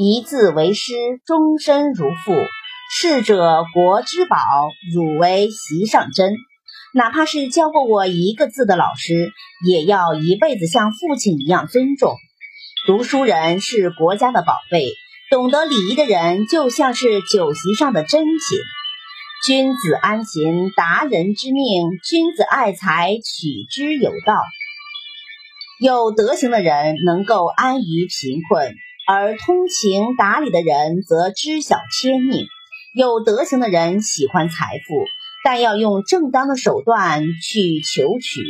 一字为师，终身如父。逝者国之宝，汝为席上珍。哪怕是教过我一个字的老师，也要一辈子像父亲一样尊重。读书人是国家的宝贝，懂得礼仪的人就像是酒席上的珍品。君子安贫，达人之命；君子爱财，取之有道。有德行的人能够安于贫困，而通情达理的人则知晓天命。有德行的人喜欢财富，但要用正当的手段去求取。